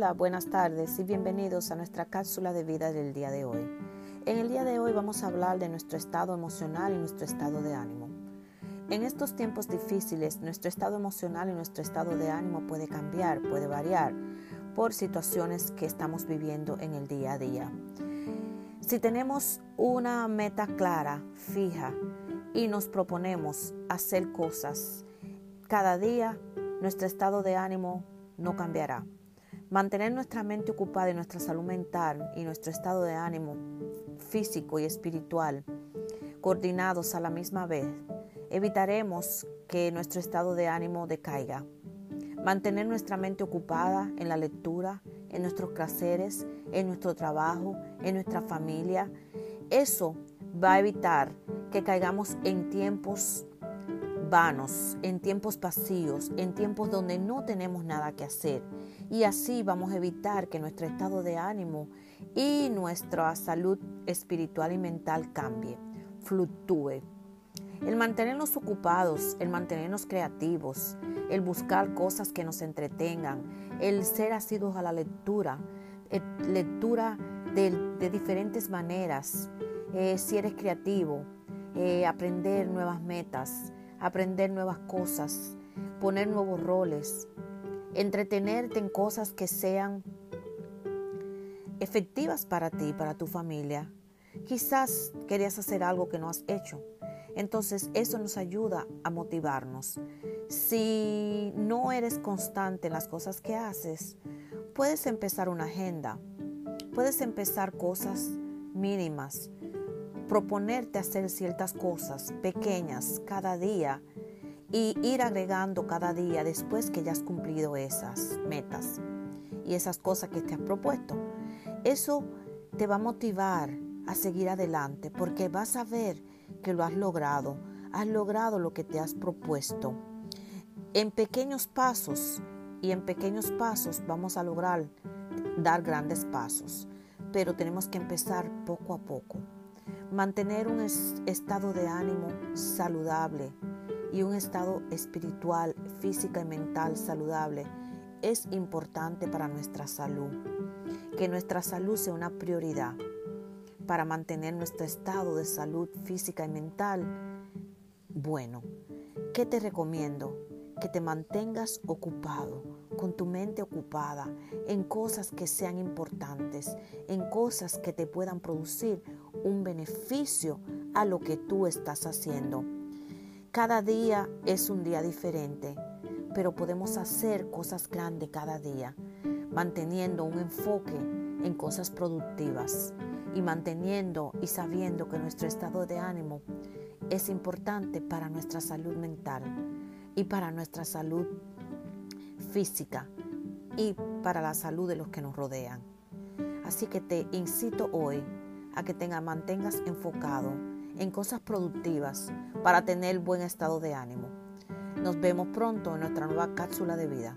Buenas tardes y bienvenidos a nuestra cápsula de vida del día de hoy. En el día de hoy vamos a hablar de nuestro estado emocional y nuestro estado de ánimo. En estos tiempos difíciles, nuestro estado emocional y nuestro estado de ánimo puede cambiar, puede variar por situaciones que estamos viviendo en el día a día. Si tenemos una meta clara, fija, y nos proponemos hacer cosas cada día, nuestro estado de ánimo no cambiará. Mantener nuestra mente ocupada y nuestra salud mental y nuestro estado de ánimo físico y espiritual coordinados a la misma vez, evitaremos que nuestro estado de ánimo decaiga. Mantener nuestra mente ocupada en la lectura, en nuestros placeres, en nuestro trabajo, en nuestra familia, eso va a evitar que caigamos en tiempos vanos, en tiempos vacíos, en tiempos donde no tenemos nada que hacer. Y así vamos a evitar que nuestro estado de ánimo y nuestra salud espiritual y mental cambie, fluctúe. El mantenernos ocupados, el mantenernos creativos, el buscar cosas que nos entretengan, el ser asiduos a la lectura, eh, lectura de, diferentes maneras, eh, si eres creativo, eh, aprender nuevas metas, aprender nuevas cosas, poner nuevos roles, entretenerte en cosas que sean efectivas para ti, para tu familia. Quizás querías hacer algo que no has hecho. Entonces eso nos ayuda a motivarnos. Si no eres constante en las cosas que haces, puedes empezar una agenda. Puedes empezar cosas mínimas proponerte hacer ciertas cosas pequeñas cada día y ir agregando cada día después que ya has cumplido esas metas y esas cosas que te has propuesto. Eso te va a motivar a seguir adelante porque vas a ver que lo has logrado, has logrado lo que te has propuesto. En pequeños pasos y en pequeños pasos vamos a lograr dar grandes pasos, pero tenemos que empezar poco a poco. Mantener un estado de ánimo saludable y un estado espiritual, física y mental saludable es importante para nuestra salud. Que nuestra salud sea una prioridad para mantener nuestro estado de salud física y mental bueno. ¿Qué te recomiendo? Que te mantengas ocupado, con tu mente ocupada en cosas que sean importantes, en cosas que te puedan producir un beneficio a lo que tú estás haciendo. Cada día es un día diferente, pero podemos hacer cosas grandes cada día, manteniendo un enfoque en cosas productivas y manteniendo y sabiendo que nuestro estado de ánimo es importante para nuestra salud mental y para nuestra salud física y para la salud de los que nos rodean. Así que te incito hoy a que te mantengas enfocado en cosas productivas para tener buen estado de ánimo. Nos vemos pronto en nuestra nueva cápsula de vida.